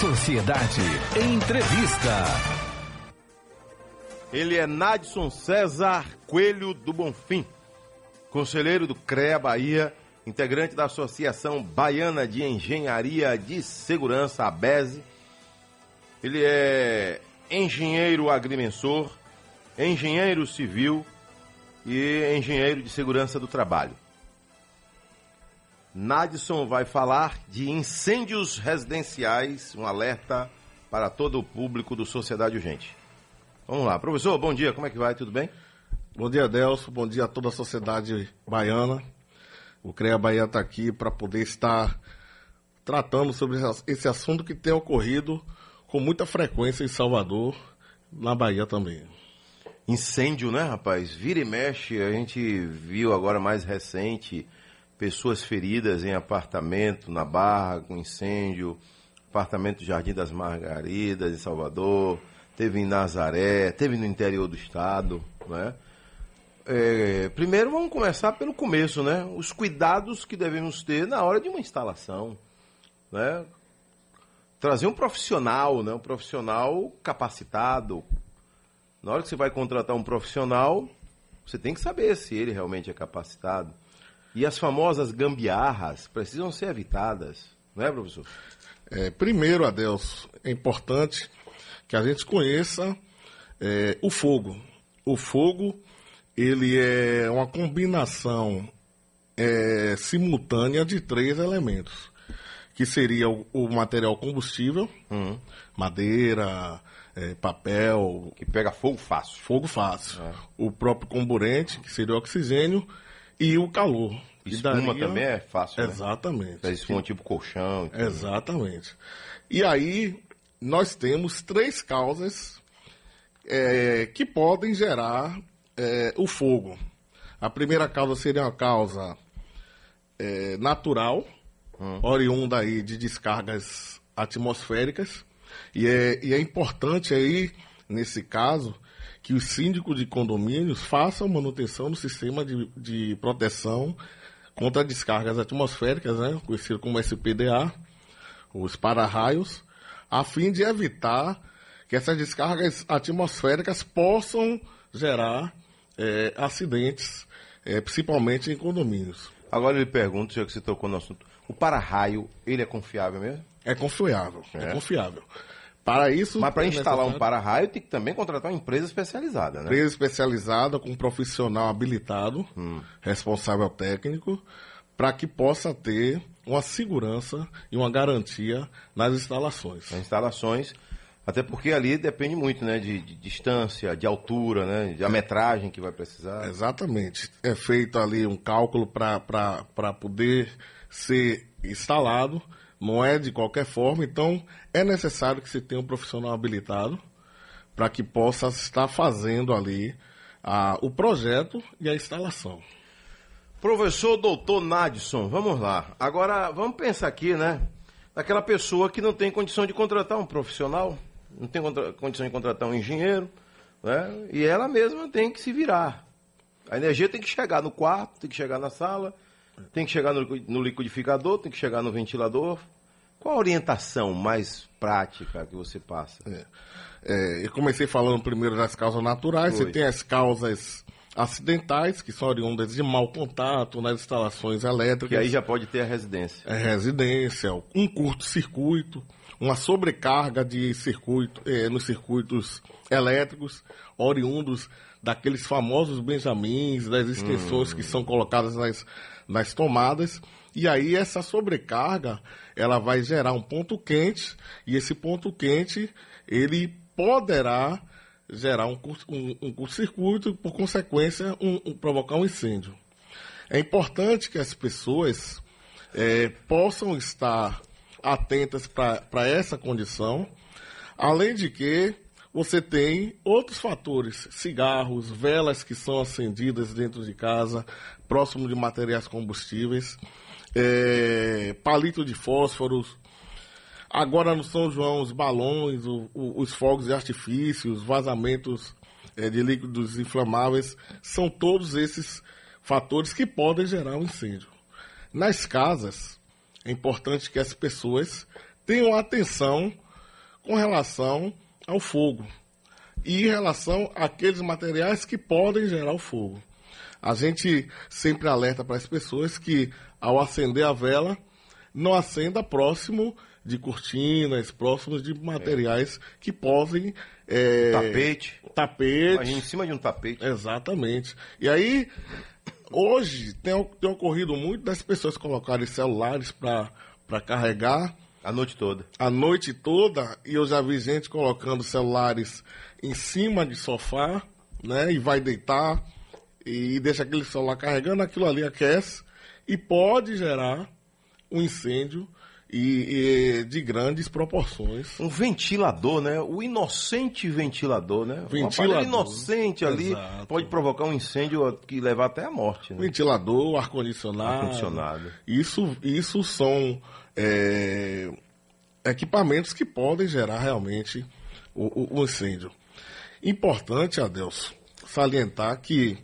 Sociedade Entrevista. Ele é Nadson César Coelho do Bonfim, conselheiro do CREA Bahia, integrante da Associação Baiana de Engenharia de Segurança, a BESE. Ele é engenheiro agrimensor, engenheiro civil e engenheiro de segurança do trabalho. Nadson vai falar de incêndios residenciais, um alerta para todo o público do Sociedade Urgente. Vamos lá, professor, bom dia, como é que vai? Tudo bem? Bom dia, Delso, bom dia a toda a sociedade baiana. O CREA Bahia está aqui para poder estar tratando sobre esse assunto que tem ocorrido com muita frequência em Salvador, na Bahia também. Incêndio, né, rapaz? Vira e mexe, a gente viu agora mais recente pessoas feridas em apartamento na Barra com incêndio, apartamento Jardim das Margaridas em Salvador, teve em Nazaré, teve no interior do estado, né? É, primeiro vamos começar pelo começo, né? Os cuidados que devemos ter na hora de uma instalação, né? Trazer um profissional, né? Um profissional capacitado. Na hora que você vai contratar um profissional, você tem que saber se ele realmente é capacitado. E as famosas gambiarras precisam ser evitadas, não é, professor? É, primeiro, Adeus, é importante que a gente conheça é, o fogo. O fogo, ele é uma combinação é, simultânea de três elementos, que seria o, o material combustível, uhum. madeira, é, papel... Que pega fogo fácil. Fogo fácil. É. O próprio comburente, que seria o oxigênio, e o calor. Espuma daria... também é fácil, né? Exatamente. Né? espuma tipo colchão. Exatamente. E aí, nós temos três causas é, que podem gerar é, o fogo. A primeira causa seria uma causa é, natural, hum. oriunda aí de descargas atmosféricas. E é, e é importante aí, nesse caso, que os síndicos de condomínios façam manutenção do sistema de, de proteção contra descargas atmosféricas, né, conhecido como SPDA, os para-raios, a fim de evitar que essas descargas atmosféricas possam gerar é, acidentes, é, principalmente em condomínios. Agora ele pergunta, já que você tocou no assunto, o para-raio, ele é confiável mesmo? É confiável, é, é confiável. Para isso. Mas para é instalar um para-raio tem que também contratar uma empresa especializada, né? Empresa especializada com um profissional habilitado, hum. responsável técnico, para que possa ter uma segurança e uma garantia nas instalações. Nas instalações, até porque ali depende muito, né, de, de distância, de altura, né, de a metragem que vai precisar. Exatamente. É feito ali um cálculo para poder ser instalado não é de qualquer forma, então é necessário que se tenha um profissional habilitado para que possa estar fazendo ali a, o projeto e a instalação. Professor doutor Nadson, vamos lá. Agora, vamos pensar aqui, né? Daquela pessoa que não tem condição de contratar um profissional, não tem condição de contratar um engenheiro, né? E ela mesma tem que se virar. A energia tem que chegar no quarto, tem que chegar na sala, tem que chegar no, no liquidificador, tem que chegar no ventilador. Qual a orientação mais prática que você passa? É. É, eu comecei falando primeiro das causas naturais. Foi. Você tem as causas acidentais, que são oriundas de mau contato nas instalações elétricas. Que aí já pode ter a residência. É residência, um curto-circuito, uma sobrecarga de circuito, é, nos circuitos elétricos, oriundos daqueles famosos benjamins, das extensões hum. que são colocadas nas, nas tomadas. E aí essa sobrecarga, ela vai gerar um ponto quente, e esse ponto quente, ele poderá gerar um, um, um curto-circuito e, por consequência, um, um, provocar um incêndio. É importante que as pessoas é, possam estar atentas para essa condição, além de que você tem outros fatores, cigarros, velas que são acendidas dentro de casa, próximo de materiais combustíveis, é, palito de fósforos. Agora no São João, os balões, o, o, os fogos de artifício, os vazamentos é, de líquidos inflamáveis, são todos esses fatores que podem gerar um incêndio. Nas casas, é importante que as pessoas tenham atenção com relação ao fogo e em relação àqueles materiais que podem gerar o fogo. A gente sempre alerta para as pessoas que, ao acender a vela, não acenda próximo de cortinas, próximos de materiais que podem. É, Tapete. Tapete. Imagina em cima de um tapete. Exatamente. E aí, hoje, tem, tem ocorrido muito das pessoas colocarem celulares para carregar A noite toda. a noite toda e eu já vi gente colocando celulares em cima de sofá, né? E vai deitar e deixa aquele celular carregando, aquilo ali aquece e pode gerar um incêndio e, e de grandes proporções. Um ventilador, né? O inocente ventilador, né? Um Ventilador. aparelho inocente ali Exato. pode provocar um incêndio que levar até a morte, né? Ventilador, ar-condicionado. Ar-condicionado. Isso, isso são é, equipamentos que podem gerar realmente o, o- o incêndio. Importante, Adelso, salientar que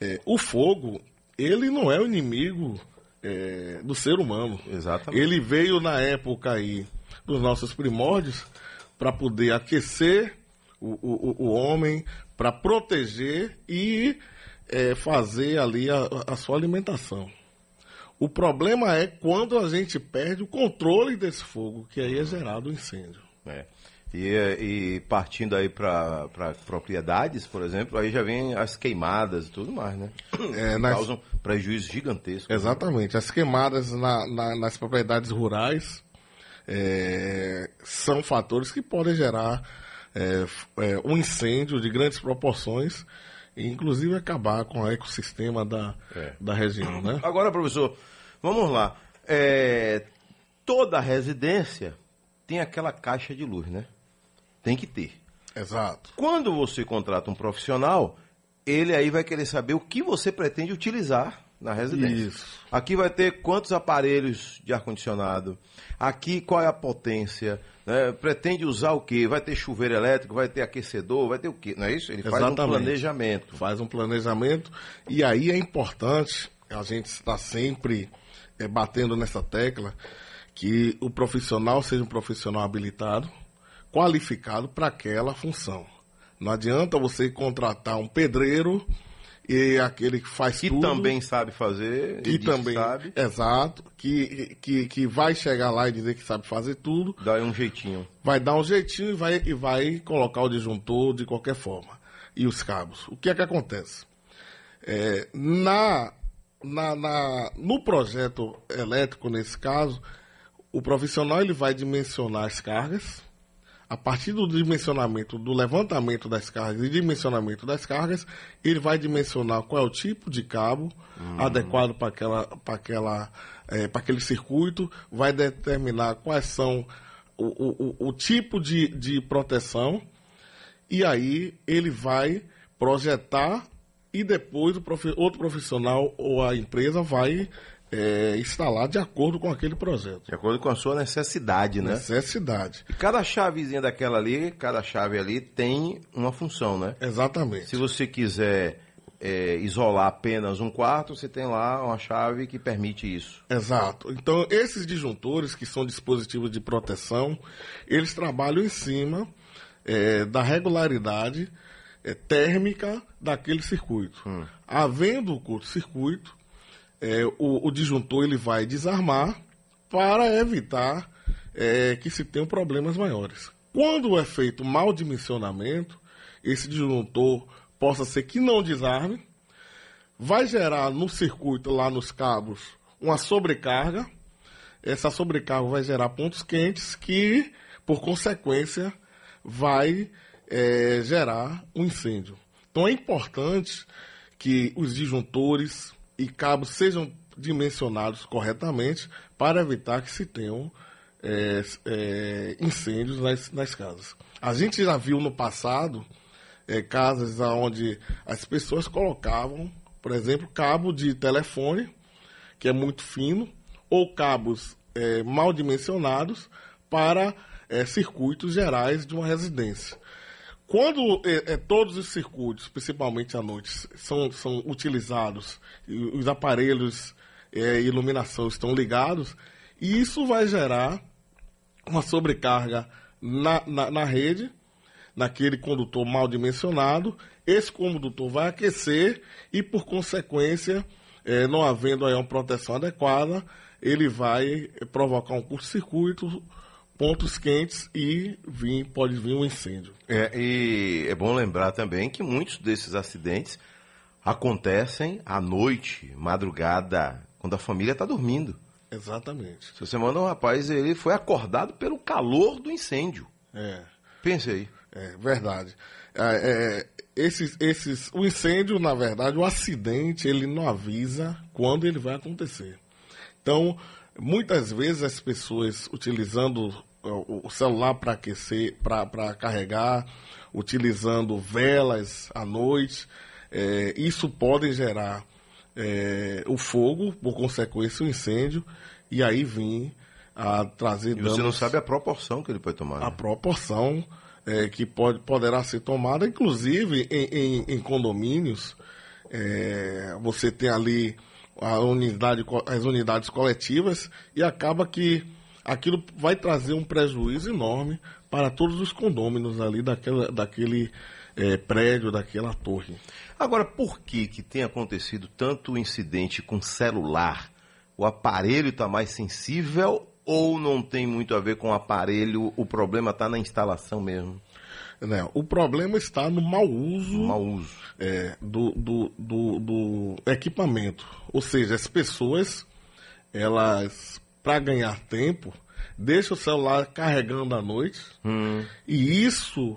é, o fogo, ele não é o inimigo é, do ser humano. Exatamente. Ele veio na época aí dos nossos primórdios para poder aquecer o, o, o- o homem, para proteger e é, fazer ali a, a sua alimentação. O problema é quando a gente perde o controle desse fogo, que aí é gerado o incêndio. É. E, eh, e partindo aí para propriedades, por exemplo, aí já vem as queimadas e tudo mais, né? É, nas- Causam prejuízo gigantesco. Exatamente. As queimadas na- na- nas propriedades rurais é, são fatores que podem gerar é, é, um incêndio de grandes proporções e inclusive acabar com o ecossistema da, É. da região, né? Agora, professor, vamos lá. É, toda residência tem aquela caixa de luz, né? Tem que ter. Exato. Quando você contrata um profissional, ele aí vai querer saber o que você pretende utilizar na residência. Isso. Aqui vai ter quantos aparelhos de ar-condicionado, aqui qual é a potência, né? pretende usar o quê? Vai ter chuveiro elétrico, vai ter aquecedor, vai ter o quê? Não é isso? Ele faz um Exatamente. planejamento. Faz um planejamento e aí é importante a gente estar sempre eh, batendo nessa tecla que o profissional seja um profissional habilitado, qualificado para aquela função. Não adianta você contratar um pedreiro e aquele que faz Que tudo também sabe fazer, que também sabe, exato, que, que que vai chegar lá e dizer que sabe fazer tudo, dá um jeitinho. vai dar um jeitinho e vai, e vai colocar o disjuntor de qualquer forma. E os cabos. O que é que acontece? É, na, na, na- no projeto elétrico, nesse caso, o profissional ele vai dimensionar as cargas. A partir do dimensionamento, do levantamento das cargas e dimensionamento das cargas, ele vai dimensionar qual é o tipo de cabo adequado para aquela, para aquela, eh, para aquele circuito, vai determinar quais são o, o, o- tipo de, de proteção e aí ele vai projetar e depois o profi- outro profissional ou a empresa vai eh, instalar de acordo com aquele projeto. De acordo com a sua necessidade, né? Necessidade. E cada chavezinha daquela ali, cada chave ali tem uma função, né? Exatamente. Se você quiser é, isolar apenas um quarto, você tem lá uma chave que permite isso. Exato. Então, esses disjuntores, que são dispositivos de proteção, eles trabalham em cima eh, da regularidade eh, térmica daquele circuito. Havendo o curto-circuito, eh, o, o disjuntor ele vai desarmar para evitar eh, que se tenham problemas maiores. Quando é feito mau dimensionamento, esse disjuntor possa ser que não desarme, vai gerar no circuito, lá nos cabos, uma sobrecarga. Essa sobrecarga vai gerar pontos quentes que, por consequência, vai eh, gerar um incêndio. Então é importante que os disjuntores e cabos sejam dimensionados corretamente para evitar que se tenham eh, eh, incêndios nas, nas casas. A gente já viu no passado eh, casas onde as pessoas colocavam, por exemplo, cabo de telefone, que é muito fino, ou cabos eh, mal dimensionados para eh, circuitos gerais de uma residência. Quando eh, eh, todos os circuitos, principalmente à noite, são, são utilizados e os aparelhos eh, iluminação estão ligados, isso vai gerar uma sobrecarga na, na, na rede, naquele condutor mal dimensionado, esse condutor vai aquecer e, por consequência, é, não havendo aí uma proteção adequada, ele vai provocar um curto-circuito, pontos quentes e vir, pode vir um incêndio. É, e é bom lembrar também que muitos desses acidentes acontecem à noite, madrugada, quando a família está dormindo. Exatamente. Se você manda um rapaz, ele foi acordado pelo calor do incêndio. É. Pense aí. É verdade. É, é, esses, esses, o incêndio, na verdade, o acidente, ele não avisa quando ele vai acontecer. Então, muitas vezes as pessoas utilizando o celular para aquecer, para carregar, utilizando velas à noite, é, isso pode gerar é, o fogo, por consequência, o incêndio, e aí vir a trazer e danos. Você não sabe a proporção que ele pode tomar. Né? A proporção é, que pode, poderá ser tomada, inclusive em, em, em condomínios, é, você tem ali a unidade, as unidades coletivas e acaba que aquilo vai trazer um prejuízo enorme para todos os condôminos ali daquela, daquele é, prédio, daquela torre. Agora, por que, que tem acontecido tanto incidente com celular? O aparelho está mais sensível ou não tem muito a ver com o aparelho? O problema está na instalação mesmo? Não, o problema está no mau uso, mau uso. É, do, do, do, do equipamento. Ou seja, as pessoas, elas, para ganhar tempo, deixam o celular carregando à noite. Hum. E isso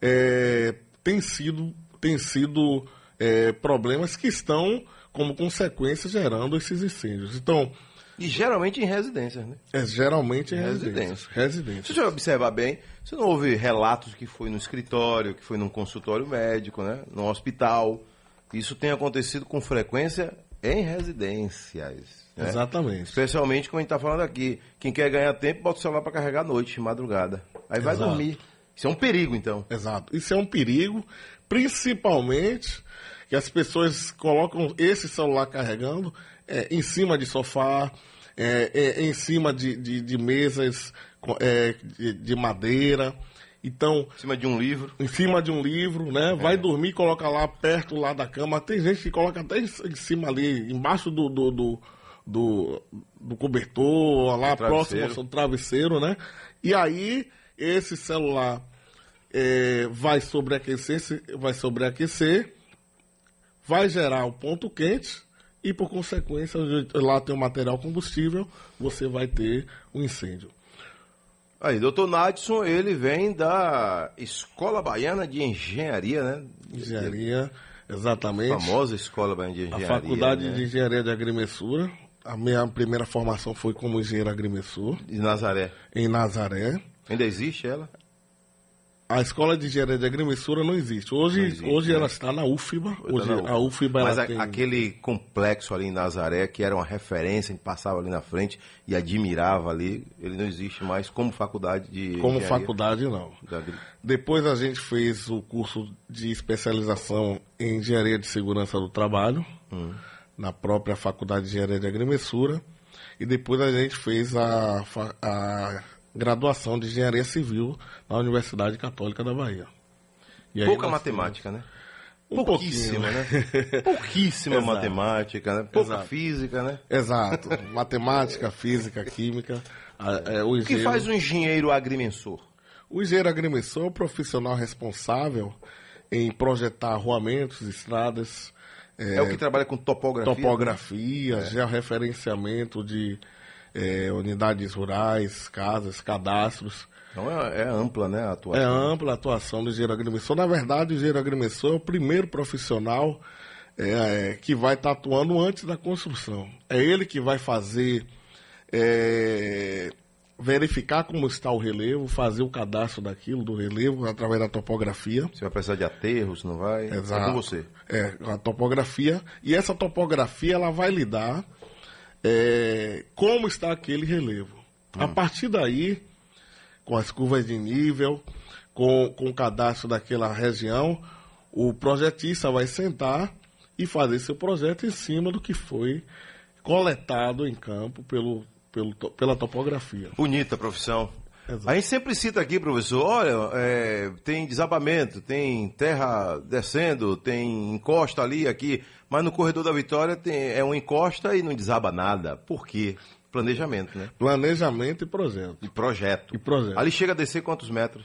é, tem sido, tem sido é, problemas que estão, como consequência, gerando esses incêndios. Então. E geralmente em residências, né? É, geralmente em residências. residências. Se você observar bem, você não ouve relatos que foi no escritório, que foi num consultório médico, né? No hospital. Isso tem acontecido com frequência em residências. Né? Exatamente. Especialmente como a gente está falando aqui. Quem quer ganhar tempo, bota o celular para carregar à noite, madrugada. Aí vai Exato. dormir. Isso é um perigo, então. Exato. Isso é um perigo, principalmente que as pessoas colocam esse celular carregando é, em cima de sofá, é, é, em cima de, de, de mesas é, de, de, madeira. Então, em cima de um livro. Em cima de um livro, né? Vai dormir, coloca lá perto lá da cama. Tem gente que coloca até em cima ali, embaixo do, do, do, do, do cobertor, lá próximo ao travesseiro, né? E aí esse celular é, vai sobreaquecer, vai sobreaquecer, vai gerar um ponto quente e por consequência lá tem o material combustível, você vai ter um incêndio. Aí, doutor Nadson, ele vem da Escola Baiana de Engenharia, né? Engenharia, exatamente. A famosa Escola Baiana de Engenharia. A Faculdade né? de Engenharia de Agrimensura. A minha primeira formação foi como engenheiro agrimensor. De Nazaré. Em Nazaré. Ainda existe ela? A escola de engenharia de agrimensura não existe. Hoje, não existe, hoje né? ela está na UFBA. Hoje, na a UFBA Mas a, tem... aquele complexo ali em Nazaré, que era uma referência, a gente passava ali na frente e admirava ali, ele não existe mais como faculdade de Como engenharia. faculdade, não. Depois a gente fez o curso de especialização em engenharia de segurança do trabalho, hum. Na própria faculdade de engenharia de agrimensura. E depois a gente fez a, a graduação de engenharia civil na Universidade Católica da Bahia. Pouca matemática, né? Um Pouquíssima, né? Pouquíssima matemática, né? Pouca Exato. física, né? Exato. Matemática, física, química. É, o, o que faz o engenheiro agrimensor? O engenheiro agrimensor é o profissional responsável em projetar arruamentos, estradas. É, é o que trabalha com topografia? Topografia, né? georreferenciamento de é, unidades rurais, casas, cadastros. Então é, é, ampla, né, a atuação? É ampla a atuação do engenheiro agrimensor. Na verdade, o engenheiro agrimensor é o primeiro profissional é, que vai estar atuando antes da construção. É ele que vai fazer, é, verificar como está o relevo, fazer o cadastro daquilo, do relevo, através da topografia. Você vai precisar de aterros, não vai? Exato. É com você. É, a topografia. E essa topografia, ela vai lidar é, como está aquele relevo. Hum. A partir daí, com as curvas de nível, com, com o cadastro daquela região, o projetista vai sentar e fazer seu projeto em cima do que foi coletado em campo pelo, pelo, pela topografia. Bonita profissão. Exato. A gente sempre cita aqui, professor, olha, é, tem desabamento, tem terra descendo, tem encosta ali, aqui, mas no corredor da Vitória tem, é uma encosta e não desaba nada. Por quê? Planejamento, né? Planejamento e projeto. E projeto. E projeto. Ali chega a descer quantos metros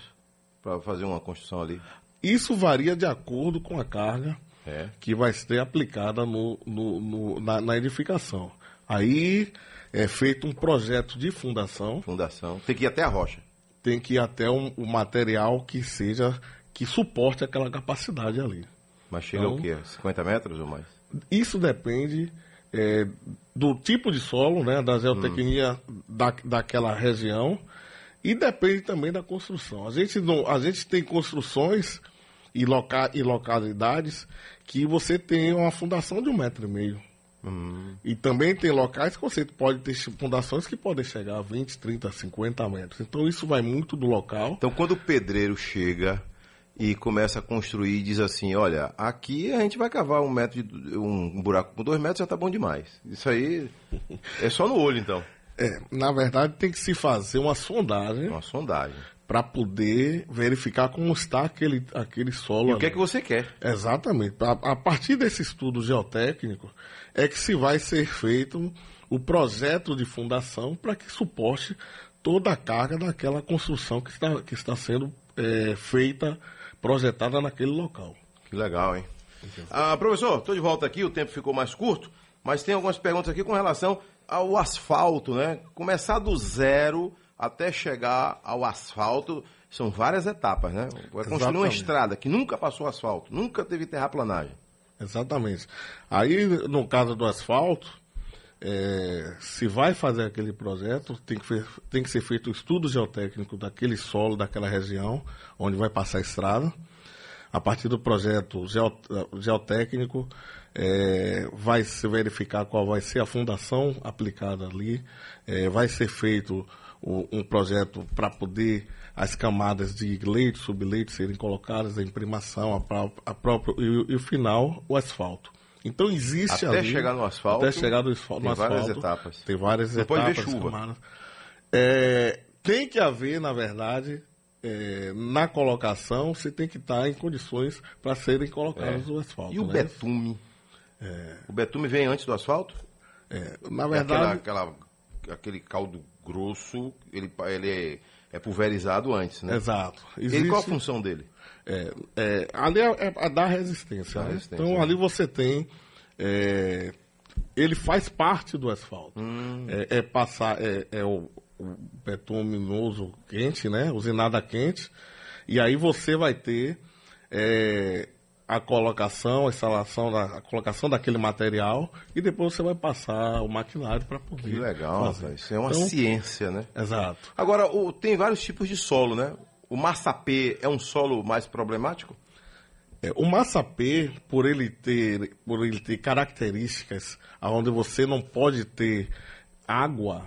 para fazer uma construção ali? Isso varia de acordo com a carga É. que vai ser aplicada no, no- no- na, na edificação. Aí é feito um projeto de fundação, Fundação. Tem que ir até a rocha. tem que ir até um, um material que seja que suporte aquela capacidade ali. Mas chega Então- o quê? 50 metros ou mais? Isso depende é, do tipo de solo, né, da geotecnia da, daquela região e depende também da construção. A gente, não, a gente tem construções e, loca, e localidades que você tem uma fundação de um metro e meio. E também tem locais que você pode ter fundações que podem chegar a 20, 30, 50 metros. Então isso vai muito do local. Então, quando o pedreiro chega e começa a construir e diz assim, olha, aqui a gente vai cavar um metro de, um buraco com dois metros já tá bom demais. Isso aí é só no olho, então. É, na verdade, tem que se fazer uma sondagem Uma sondagem. Para poder verificar como está aquele, aquele solo. E o que é ali. que você quer? Exatamente. A, a partir desse estudo geotécnico é que se vai ser feito o projeto de fundação para que suporte toda a carga daquela construção que está, que está sendo é, feita, projetada naquele local. Que legal, hein? Ah, professor, estou de volta aqui, o tempo ficou mais curto, mas tem algumas perguntas aqui com relação ao asfalto, né? Começar do zero até chegar ao asfalto, são várias etapas, né? Vai construir uma estrada que nunca passou asfalto, nunca teve terraplanagem. Exatamente. Aí, no caso do asfalto, é, se vai fazer aquele projeto, tem que, tem que ser feito o estudo geotécnico daquele solo, daquela região, onde vai passar a estrada. A partir do projeto geo- geotécnico, é, vai se verificar qual vai ser a fundação aplicada ali, é, vai ser feito o- um projeto para poder as camadas de leite, subleite serem colocadas, a imprimação, a, pró- a própria, e, o- e o final, o asfalto. Então existe Até ali, chegar no asfalto, até chegar no, asfal- tem várias asfalto, etapas. tem várias ver etapas, chuva. camadas. É, tem que haver, na verdade, é, na colocação, você tem que estar em condições para serem colocados o asfalto. É. E o né? betume? O betume vem antes do asfalto? É, na É verdade, aquela, aquela- aquele caldo grosso, ele, ele é, é pulverizado antes, né? exato. Ele, Existe, qual a função dele? é, é, ali é, é a dar resistência. Né? resistência, então né? ali você tem. é, ele faz parte do asfalto. Hum. É, é passar é, é o, o betuminoso quente, né? Usinada quente. E aí você vai ter é, a colocação, a instalação, da, a colocação daquele material e depois você vai passar o maquinário para poder. Que legal, fazer. Isso é uma Então, ciência, né? Exato. Agora, o- tem vários tipos de solo, né? O massapê é um solo mais problemático? É, o massapê, por ele ter, por ele ter características onde você não pode ter água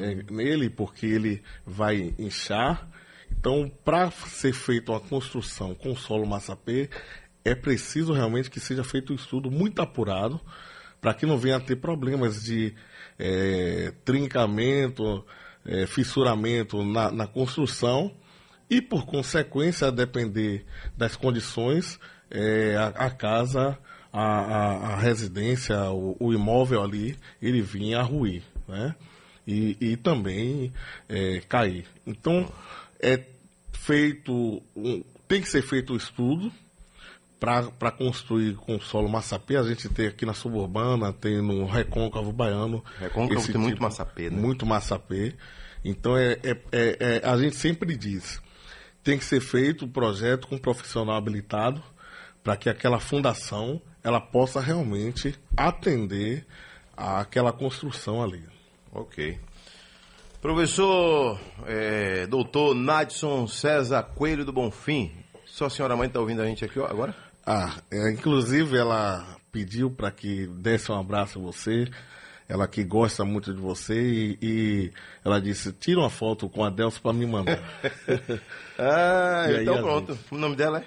é, nele, porque ele vai inchar. Então, para ser feita uma construção com solo massapê, é preciso realmente que seja feito um estudo muito apurado para que não venha a ter problemas de é, trincamento, é, fissuramento na, na construção e, por consequência, a depender das condições, é, a, a casa, a, a- a residência, o, o imóvel ali, ele vinha a ruir, né? E, e também é, cair. Então, é feito, um- tem que ser feito o estudo para construir com solo massapê. A gente tem aqui na suburbana, tem no recôncavo baiano. Recôncavo esse tem muito massapê, né? Muito massapê. Então, é, é- é- é- a gente sempre diz, tem que ser feito o projeto com um profissional habilitado para que aquela fundação ela possa realmente atender àquela construção ali. Ok. Professor, é, doutor Nadson César Coelho do Bonfim. Sua senhora mãe está ouvindo a gente aqui ó, agora? Ah, é, inclusive ela pediu para que desse um abraço a você, ela que gosta muito de você e, e ela disse, tira uma foto com a Delcio para me mandar. Ah, E aí, então a pronto. O nome dela é?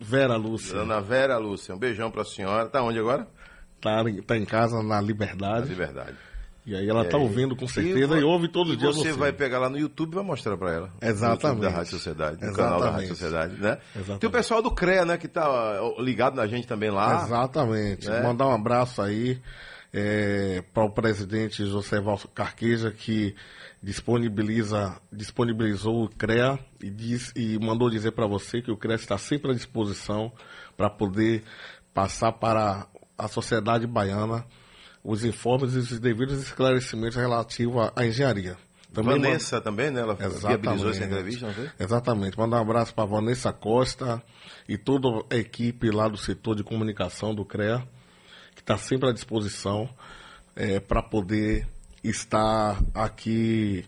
Vera Lúcia, Dona Vera Lúcia. Um beijão para a senhora. Tá onde agora? tá, em- tá em casa na Na Liberdade. E aí ela está ouvindo com E certeza vo- e, ouve todo e dia você você. vai pegar lá no YouTube e vai mostrar para ela. Exatamente. Da Rádio Sociedade, no canal da Rádio Exatamente. Sociedade, né? Exatamente. Tem o pessoal do CREA, né, que tá ó, ligado na gente também lá. Exatamente. né? Mandar um abraço aí para o presidente José Valso Carqueja, que disponibiliza, disponibilizou o CREA e, diz, e mandou dizer para você que o CREA está sempre à disposição para poder passar para a sociedade baiana os informes e os devidos esclarecimentos relativos à, engenharia. Também Vanessa também, né? Ela viabilizou essa entrevista, não foi? Exatamente. Mandar um abraço para Vanessa Costa e toda a equipe lá do setor de comunicação do CREA, que está sempre à disposição para poder estar aqui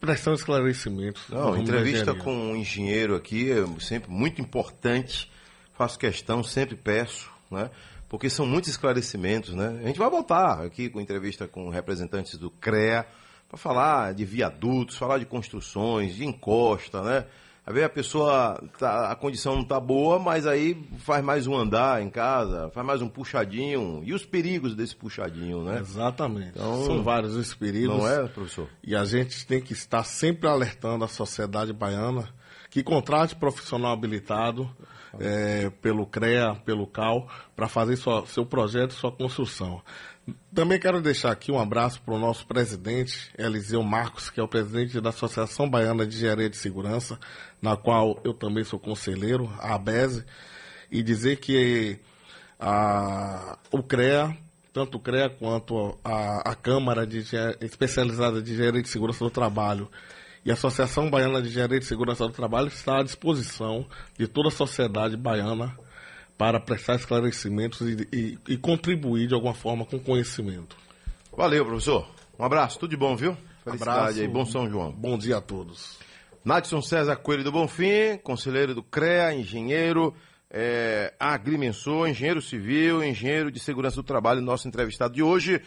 prestando esclarecimentos. Não, entrevista com um engenheiro aqui é sempre muito importante. Faço questão, sempre peço, né? Porque são muitos esclarecimentos, né? A gente vai voltar aqui com entrevista com representantes do CREA para falar de viadutos, falar de construções, de encosta, né? Às vezes a pessoa, tá, a condição não tá boa, mas aí faz mais um andar em casa, faz mais um puxadinho. E os perigos desse puxadinho, né? Exatamente. Então, São vários os perigos. Não é, professor? E a gente tem que estar sempre alertando a sociedade baiana que contrate profissional habilitado eh, pelo CREA, pelo CAL, para fazer sua- seu projeto, sua construção. Também quero deixar aqui um abraço para o nosso presidente, Eliseu Marcos, que é o presidente da Associação Baiana de Engenharia de Segurança, na qual eu também sou conselheiro, a ABESE, e dizer que a, o CREA, tanto o CREA quanto a, a Câmara de Especializada de Engenharia de Segurança do Trabalho e a Associação Baiana de Engenharia de Segurança do Trabalho está à disposição de toda a sociedade baiana para prestar esclarecimentos e, e- e contribuir de alguma forma com conhecimento. Valeu, professor. Um abraço, tudo de bom, viu? Felicidade Abraço. aí, bom São João. Bom dia a todos. Nadson César Coelho do Bonfim, conselheiro do CREA, engenheiro, é, agrimensor, engenheiro civil, engenheiro de segurança do trabalho, nosso entrevistado de hoje.